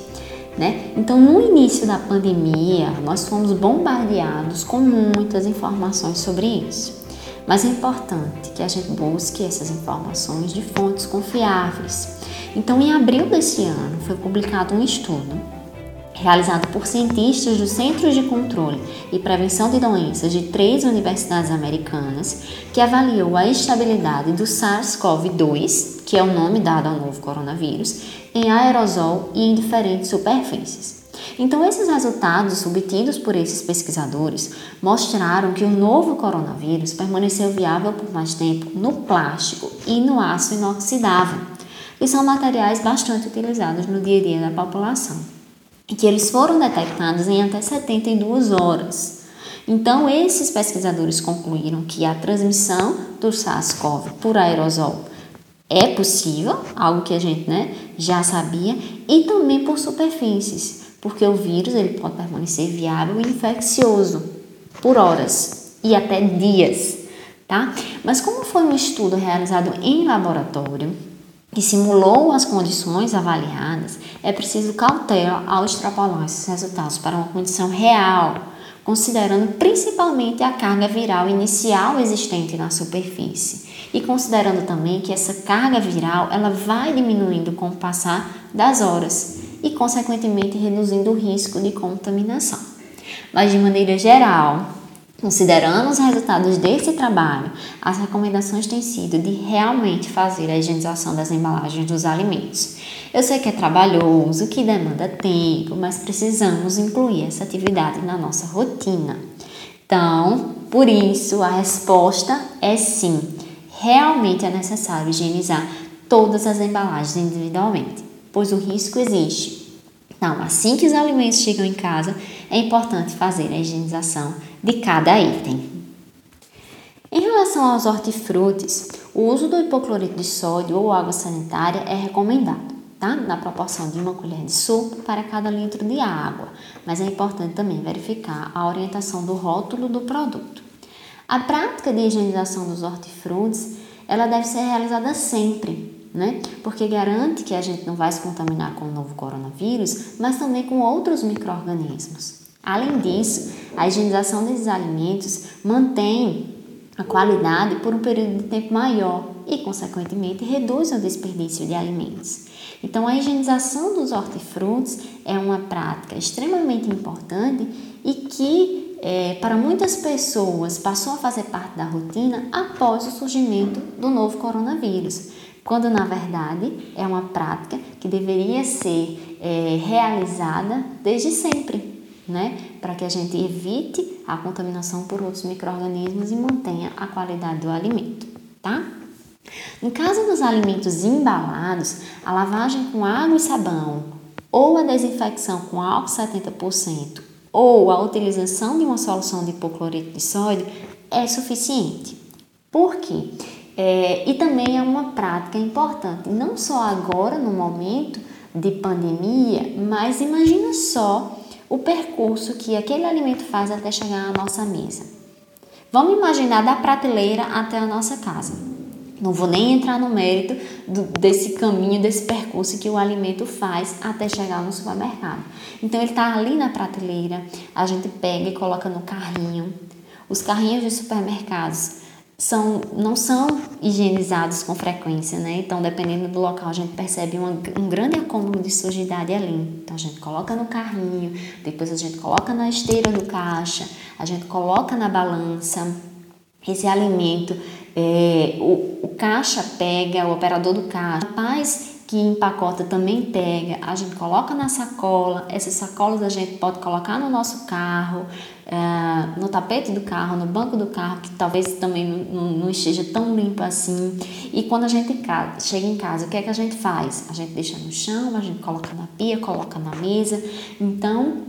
Né? Então, no início da pandemia, nós fomos bombardeados com muitas informações sobre isso. Mas é importante que a gente busque essas informações de fontes confiáveis. Então, em abril desse ano, foi publicado um estudo realizado por cientistas do Centro de Controle e Prevenção de Doenças de três universidades americanas, que avaliou a estabilidade do SARS-CoV-2, que é o nome dado ao novo coronavírus, em aerosol e em diferentes superfícies. Então, esses resultados obtidos por esses pesquisadores mostraram que o novo coronavírus permaneceu viável por mais tempo no plástico e no aço inoxidável, que são materiais bastante utilizados no dia a dia da população e que eles foram detectados em até 72 horas. Então, esses pesquisadores concluíram que a transmissão do SARS-CoV por aerosol é possível, algo que a gente né, já sabia, e também por superfícies, porque o vírus ele pode permanecer viável e infeccioso por horas e até dias, tá? Mas como foi um estudo realizado em laboratório, que simulou as condições avaliadas, é preciso cautela ao extrapolar esses resultados para uma condição real, considerando principalmente a carga viral inicial existente na superfície e considerando também que essa carga viral ela vai diminuindo com o passar das horas e consequentemente reduzindo o risco de contaminação. Mas de maneira geral, Considerando os resultados desse trabalho, as recomendações têm sido de realmente fazer a higienização das embalagens dos alimentos. Eu sei que é trabalhoso, que demanda tempo, mas precisamos incluir essa atividade na nossa rotina. Então, por isso, a resposta é sim. Realmente é necessário higienizar todas as embalagens individualmente, pois o risco existe. Então, assim que os alimentos chegam em casa, é importante fazer a higienização de cada item. Em relação aos hortifrutis, o uso do hipoclorito de sódio ou água sanitária é recomendado, tá? Na proporção de uma colher de sopa para cada litro de água, mas é importante também verificar a orientação do rótulo do produto. A prática de higienização dos hortifrutis, ela deve ser realizada sempre, né? Porque garante que a gente não vai se contaminar com o novo coronavírus, mas também com outros micro-organismos. Além disso, a higienização desses alimentos mantém a qualidade por um período de tempo maior e, consequentemente, reduz o desperdício de alimentos. Então, a higienização dos hortifrutis é uma prática extremamente importante e que, é, para muitas pessoas, passou a fazer parte da rotina após o surgimento do novo coronavírus, quando na verdade é uma prática que deveria ser é, realizada desde sempre né? Para que a gente evite a contaminação por outros micro-organismos e mantenha a qualidade do alimento, tá? No caso dos alimentos embalados, a lavagem com água e sabão ou a desinfecção com álcool 70% ou a utilização de uma solução de hipoclorito de sódio é suficiente. Por quê? É, e também é uma prática importante, não só agora no momento de pandemia, mas imagina só o percurso que aquele alimento faz até chegar à nossa mesa. Vamos imaginar da prateleira até a nossa casa. Não vou nem entrar no mérito do, desse caminho, desse percurso que o alimento faz até chegar no supermercado. Então ele está ali na prateleira, a gente pega e coloca no carrinho. Os carrinhos de supermercados são, não são higienizados com frequência, né? Então, dependendo do local, a gente percebe uma, um grande acúmulo de sujidade ali. Então, a gente coloca no carrinho, depois a gente coloca na esteira do caixa, a gente coloca na balança. Esse alimento, é, o, o caixa pega, o operador do caixa, rapaz que empacota também pega, a gente coloca na sacola, essas sacolas a gente pode colocar no nosso carro, uh, no tapete do carro, no banco do carro, que talvez também não, não esteja tão limpo assim. E quando a gente chega em casa, o que é que a gente faz? A gente deixa no chão, a gente coloca na pia, coloca na mesa. Então,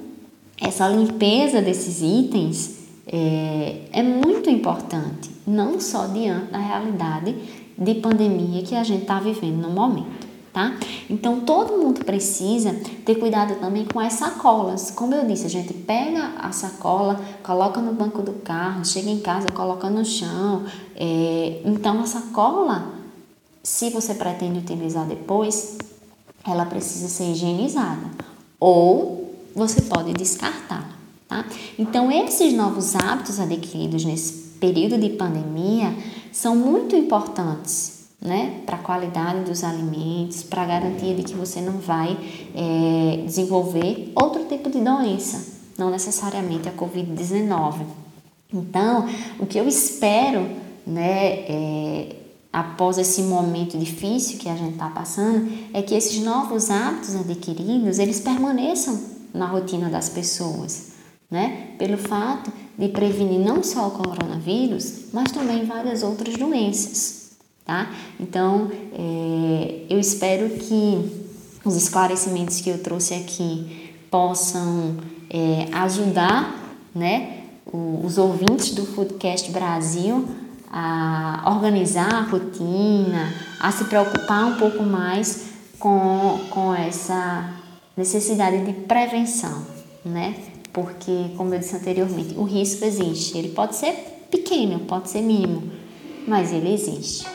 essa limpeza desses itens é, é muito importante, não só diante da realidade de pandemia que a gente está vivendo no momento tá? Então todo mundo precisa ter cuidado também com as sacolas. Como eu disse, a gente pega a sacola, coloca no banco do carro, chega em casa, coloca no chão. É, então a sacola, se você pretende utilizar depois, ela precisa ser higienizada. Ou você pode descartar, tá? Então esses novos hábitos adquiridos nesse período de pandemia são muito importantes né, para a qualidade dos alimentos, para a garantia de que você não vai é, desenvolver outro tipo de doença, não necessariamente a Covid-19. Então, o que eu espero, né, é, após esse momento difícil que a gente está passando, é que esses novos hábitos adquiridos, eles permaneçam na rotina das pessoas, né, pelo fato de prevenir não só o coronavírus, mas também várias outras doenças tá? Então, é, eu espero que os esclarecimentos que eu trouxe aqui possam é, ajudar, né, os ouvintes do Foodcast Brasil a organizar a rotina, a se preocupar um pouco mais com, com essa necessidade de prevenção, né? Porque, como eu disse anteriormente, o risco existe. Ele pode ser pequeno, pode ser mínimo, mas ele existe.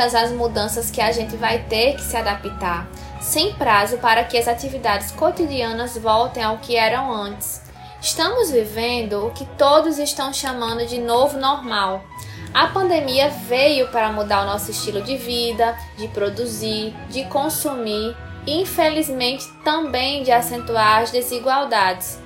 Muitas as mudanças que a gente vai ter que se adaptar, sem prazo para que as atividades cotidianas voltem ao que eram antes. Estamos vivendo o que todos estão chamando de novo normal. A pandemia veio para mudar o nosso estilo de vida, de produzir, de consumir e, infelizmente, também de acentuar as desigualdades.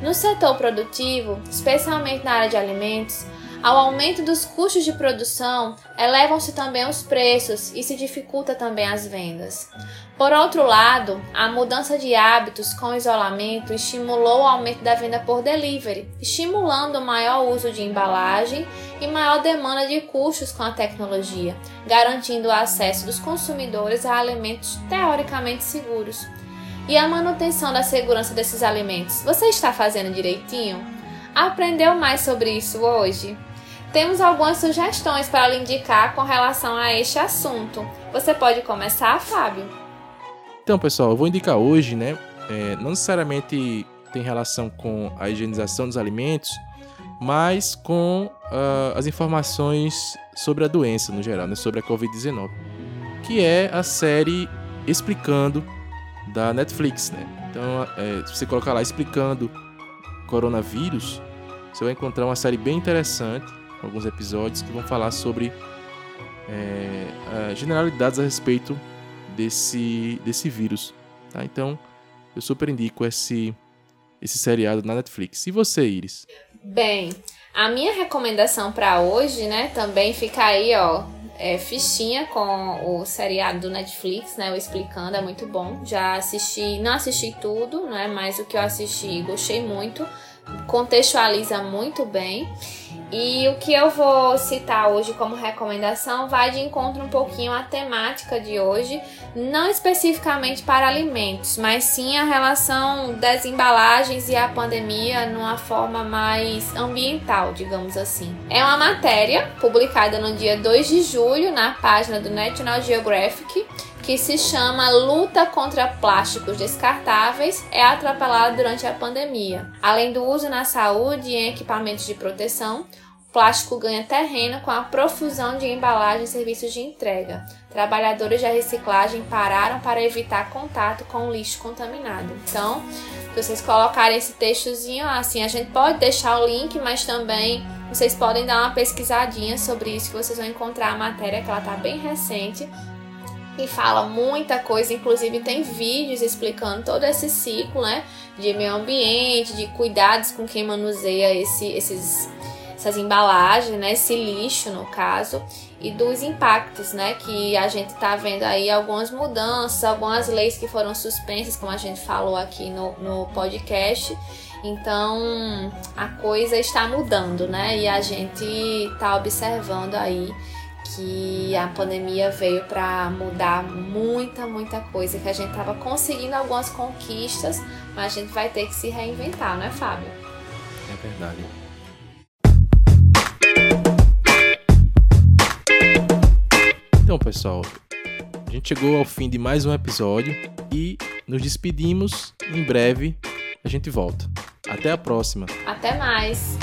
No setor produtivo, especialmente na área de alimentos, ao aumento dos custos de produção, elevam-se também os preços e se dificulta também as vendas. Por outro lado, a mudança de hábitos com isolamento estimulou o aumento da venda por delivery, estimulando o maior uso de embalagem e maior demanda de custos com a tecnologia, garantindo o acesso dos consumidores a alimentos teoricamente seguros. E a manutenção da segurança desses alimentos, você está fazendo direitinho? Aprendeu mais sobre isso hoje? Temos algumas sugestões para lhe indicar com relação a este assunto. Você pode começar, Fábio? Então, pessoal, eu vou indicar hoje, né? É, não necessariamente tem relação com a higienização dos alimentos, mas com uh, as informações sobre a doença no geral, né? sobre a Covid-19, que é a série Explicando da Netflix, né? Então, é, se você colocar lá explicando coronavírus, você vai encontrar uma série bem interessante alguns episódios que vão falar sobre é, generalidades a respeito desse, desse vírus. Tá? Então, eu super indico esse, esse seriado na Netflix. E você, Iris? Bem, a minha recomendação para hoje, né, também fica aí, ó, é, fichinha com o seriado do Netflix, né, o Explicando, é muito bom. Já assisti, não assisti tudo, né, mas o que eu assisti gostei muito, contextualiza muito bem. E o que eu vou citar hoje como recomendação vai de encontro um pouquinho à temática de hoje, não especificamente para alimentos, mas sim a relação das embalagens e a pandemia numa forma mais ambiental, digamos assim. É uma matéria publicada no dia 2 de julho na página do National Geographic que se chama Luta contra Plásticos Descartáveis, é atrapalhada durante a pandemia. Além do uso na saúde e em equipamentos de proteção, o plástico ganha terreno com a profusão de embalagens e serviços de entrega. Trabalhadores da reciclagem pararam para evitar contato com o lixo contaminado. Então, se vocês colocarem esse textozinho assim, a gente pode deixar o link, mas também vocês podem dar uma pesquisadinha sobre isso que vocês vão encontrar a matéria que ela está bem recente e fala muita coisa, inclusive tem vídeos explicando todo esse ciclo, né, de meio ambiente, de cuidados com quem manuseia esse, esses, essas embalagens, né, esse lixo no caso, e dos impactos, né, que a gente está vendo aí algumas mudanças, algumas leis que foram suspensas, como a gente falou aqui no, no podcast. Então a coisa está mudando, né? E a gente está observando aí que a pandemia veio para mudar muita, muita coisa, que a gente tava conseguindo algumas conquistas, mas a gente vai ter que se reinventar, não é, Fábio? É verdade. Então, pessoal, a gente chegou ao fim de mais um episódio e nos despedimos. Em breve a gente volta. Até a próxima. Até mais!